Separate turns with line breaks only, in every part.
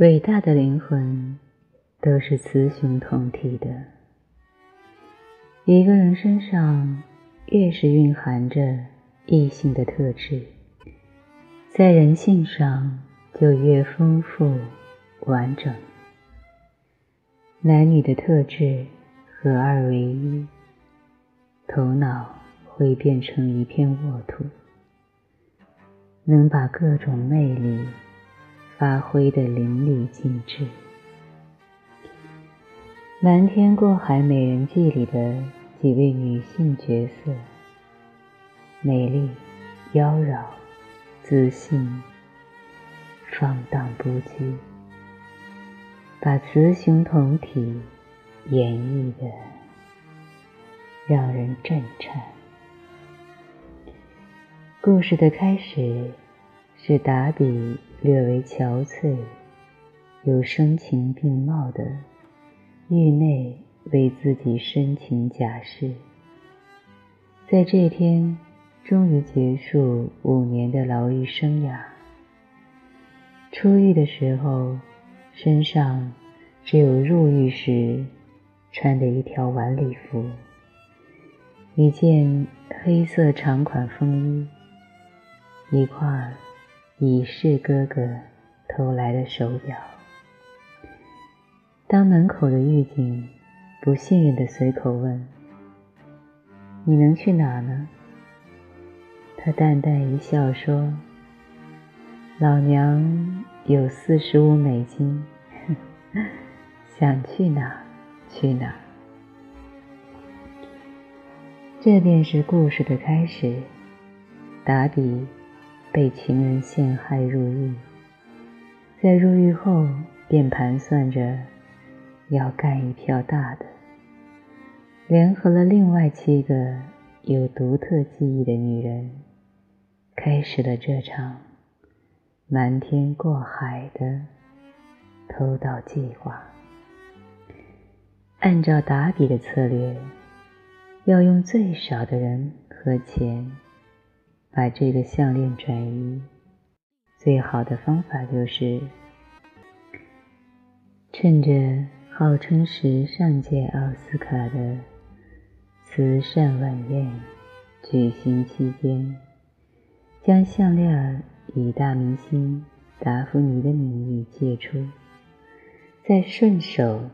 伟大的灵魂都是雌雄同体的。一个人身上越是蕴含着异性的特质，在人性上就越丰富完整。男女的特质合二为一，头脑会变成一片沃土，能把各种魅力。发挥的淋漓尽致，《瞒天过海美人计》里的几位女性角色，美丽、妖娆、自信、放荡不羁，把雌雄同体演绎的让人震颤。故事的开始。是达比略为憔悴，又声情并茂的狱内为自己申请假释，在这天终于结束五年的牢狱生涯。出狱的时候，身上只有入狱时穿的一条晚礼服，一件黑色长款风衣，一块。已是哥哥偷来的手表。当门口的狱警不信任的随口问：“你能去哪呢？”他淡淡一笑说：“老娘有四十五美金，想去哪去哪。”这便是故事的开始。打底。被情人陷害入狱，在入狱后便盘算着要干一票大的，联合了另外七个有独特记忆的女人，开始了这场瞒天过海的偷盗计划。按照打比的策略，要用最少的人和钱。把这个项链转移，最好的方法就是趁着号称时尚界奥斯卡的慈善晚宴举行期间，将项链以大明星达芙妮的名义借出，再顺手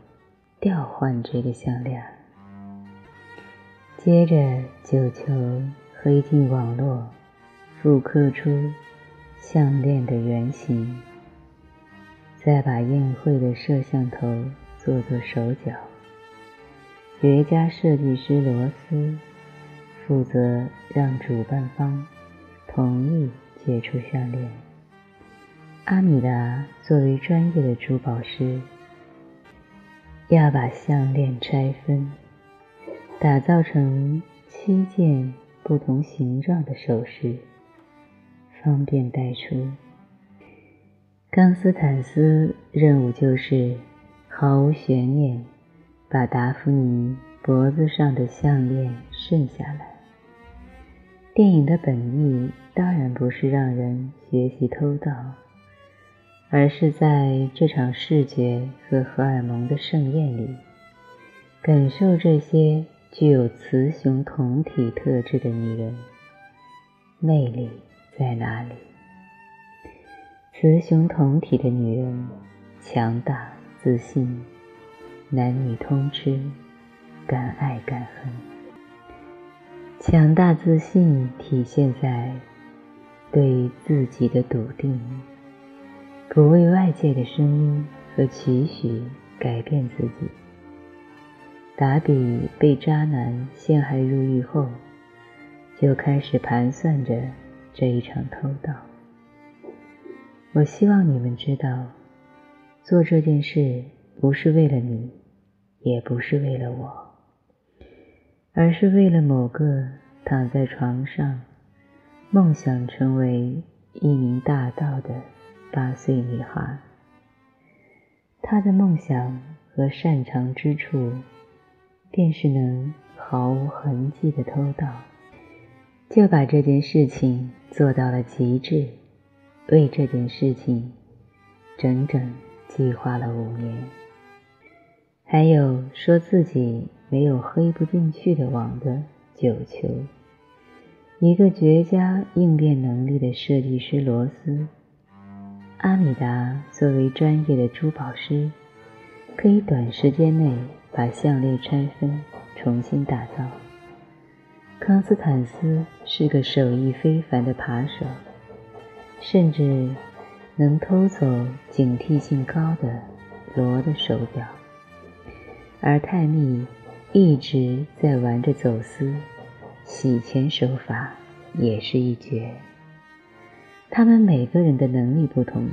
调换这个项链，接着就求黑进网络。复刻出项链的原型，再把宴会的摄像头做做手脚。绝佳设计师罗斯负责让主办方同意解除项链。阿米达作为专业的珠宝师，要把项链拆分，打造成七件不同形状的首饰。方便带出。冈斯坦斯任务就是毫无悬念把达芙妮脖子上的项链顺下来。电影的本意当然不是让人学习偷盗，而是在这场视觉和荷尔蒙的盛宴里，感受这些具有雌雄同体特质的女人魅力。在哪里？雌雄同体的女人，强大、自信，男女通吃，敢爱敢恨。强大自信体现在对自己的笃定，不为外界的声音和期许改变自己。达比被渣男陷害入狱后，就开始盘算着。这一场偷盗，我希望你们知道，做这件事不是为了你，也不是为了我，而是为了某个躺在床上，梦想成为一名大盗的八岁女孩。她的梦想和擅长之处，便是能毫无痕迹的偷盗。就把这件事情做到了极致，为这件事情整整计划了五年。还有说自己没有黑不进去的网的九球，一个绝佳应变能力的设计师罗斯，阿米达作为专业的珠宝师，可以短时间内把项链拆分重新打造。康斯坦斯是个手艺非凡的扒手，甚至能偷走警惕性高的罗的手表。而泰密一直在玩着走私，洗钱手法也是一绝。他们每个人的能力不同，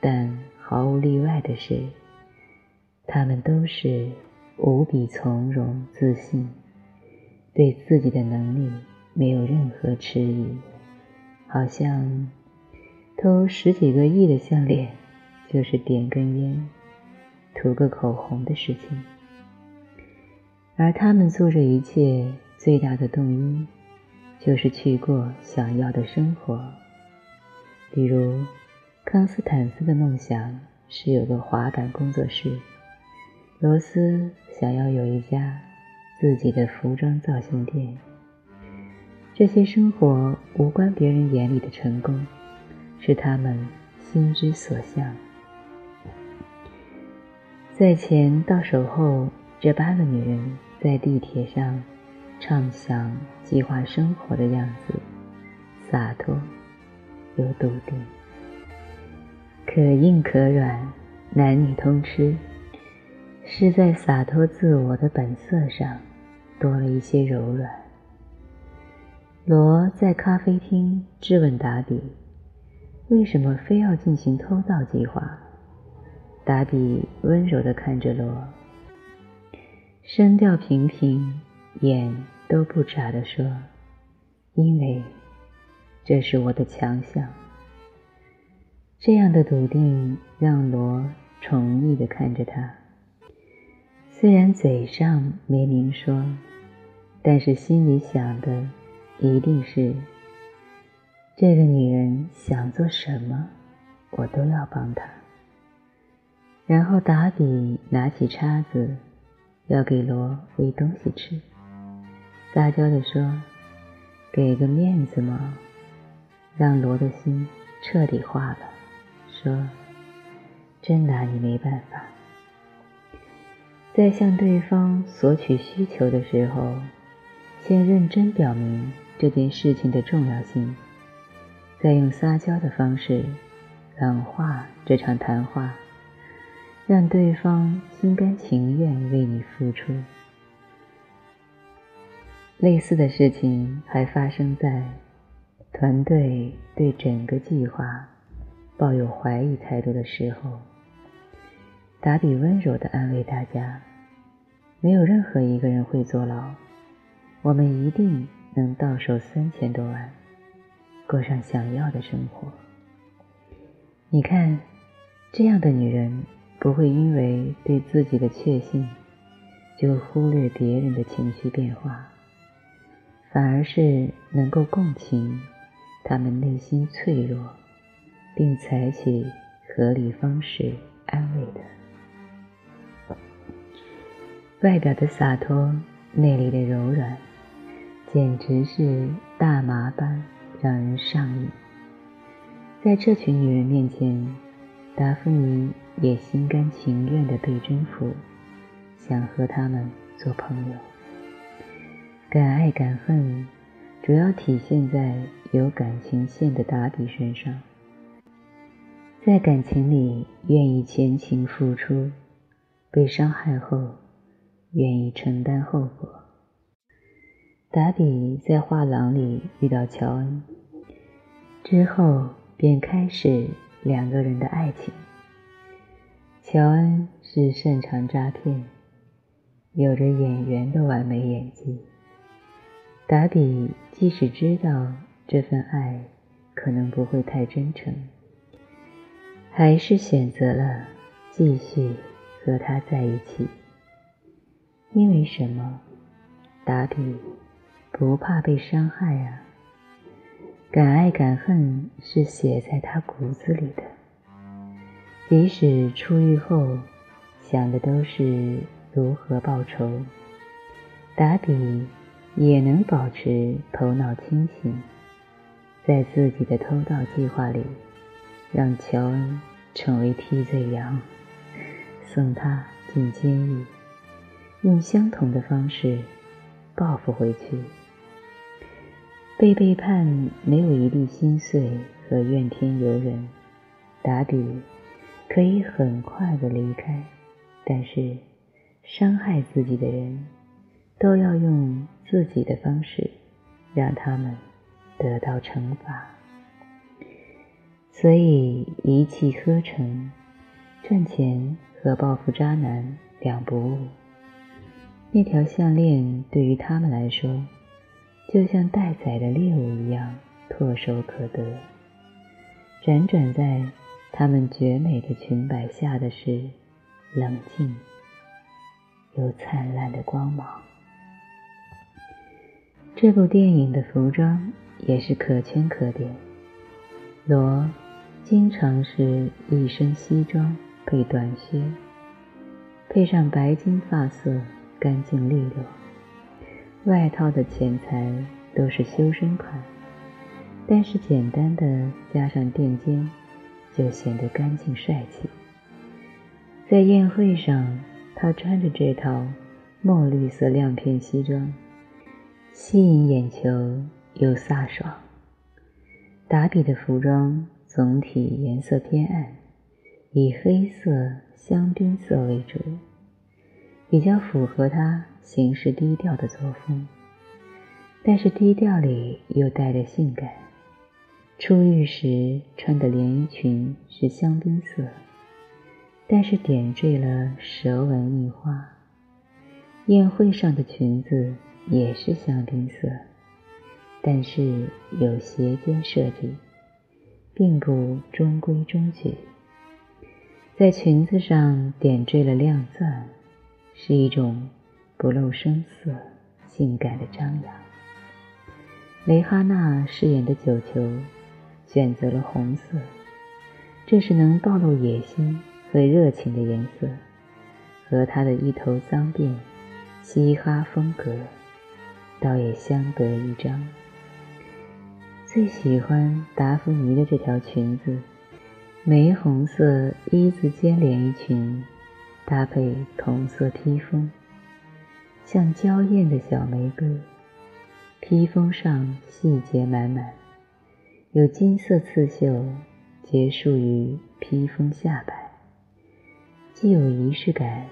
但毫无例外的是，他们都是无比从容自信，对自己的能力没有任何迟疑，好像偷十几个亿的项链就是点根烟、涂个口红的事情。而他们做这一切最大的动因，就是去过想要的生活。比如，康斯坦斯的梦想是有个滑板工作室，罗斯想要有一家自己的服装造型店。这些生活无关别人眼里的成功，是他们心之所向。在钱到手后，这八个女人。在地铁上畅想计划生活的样子，洒脱又笃定，可硬可软，男女通吃，是在洒脱自我的本色上多了一些柔软。罗在咖啡厅质问达比：“为什么非要进行偷盗计划？”达比温柔地看着罗。声调平平，眼都不眨地说：“因为这是我的强项。”这样的笃定让罗宠溺地看着他。虽然嘴上没明说，但是心里想的一定是：这个女人想做什么，我都要帮她。然后达比拿起叉子。要给罗喂东西吃，撒娇地说：“给个面子嘛。”让罗的心彻底化了，说：“真拿你没办法。”在向对方索取需求的时候，先认真表明这件事情的重要性，再用撒娇的方式软化这场谈话。让对方心甘情愿为你付出。类似的事情还发生在团队对整个计划抱有怀疑态度的时候。达比温柔地安慰大家：“没有任何一个人会坐牢，我们一定能到手三千多万，过上想要的生活。你看，这样的女人。”不会因为对自己的确信，就忽略别人的情绪变化，反而是能够共情他们内心脆弱，并采取合理方式安慰的。外表的洒脱，内里的柔软，简直是大麻般让人上瘾。在这群女人面前，达芙妮。也心甘情愿地被征服，想和他们做朋友。敢爱敢恨，主要体现在有感情线的达比身上，在感情里愿意前情付出，被伤害后愿意承担后果。达比在画廊里遇到乔恩之后，便开始两个人的爱情。乔恩是擅长诈骗，有着演员的完美演技。达比即使知道这份爱可能不会太真诚，还是选择了继续和他在一起。因为什么？达比不怕被伤害啊！敢爱敢恨是写在他骨子里的。即使出狱后，想的都是如何报仇，达比也能保持头脑清醒，在自己的偷盗计划里，让乔恩成为替罪羊，送他进监狱，用相同的方式报复回去。被背叛，没有一粒心碎和怨天尤人，打比。可以很快的离开，但是伤害自己的人，都要用自己的方式让他们得到惩罚。所以一气呵成，赚钱和报复渣男两不误。那条项链对于他们来说，就像待宰的猎物一样唾手可得，辗转在。他们绝美的裙摆下的是冷静又灿烂的光芒。这部电影的服装也是可圈可点。罗经常是一身西装配短靴，配上白金发色，干净利落。外套的剪裁都是修身款，但是简单的加上垫肩。就显得干净帅气。在宴会上，他穿着这套墨绿色亮片西装，吸引眼球又飒爽。达比的服装总体颜色偏暗，以黑色、香槟色为主，比较符合他行事低调的作风。但是低调里又带着性感。出浴时穿的连衣裙是香槟色，但是点缀了蛇纹印花。宴会上的裙子也是香槟色，但是有斜肩设计，并不中规中矩。在裙子上点缀了亮钻，是一种不露声色、性感的张扬。蕾哈娜饰演的九球。选择了红色，这是能暴露野心和热情的颜色，和她的一头脏辫，嘻哈风格，倒也相得益彰。最喜欢达芙妮的这条裙子，玫红色一字肩连衣裙，搭配同色披风，像娇艳的小玫瑰，披风上细节满满。有金色刺绣，结束于披风下摆，既有仪式感，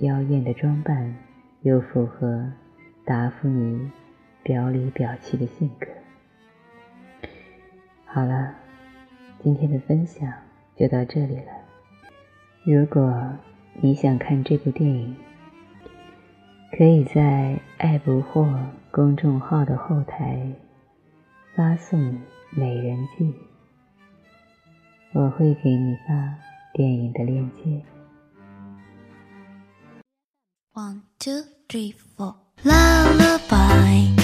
妖艳的装扮又符合达芙妮表里表气的性格。好了，今天的分享就到这里了。如果你想看这部电影，可以在爱不惑公众号的后台发送。美人计，我会给你发电影的链接。
One two three four lullaby。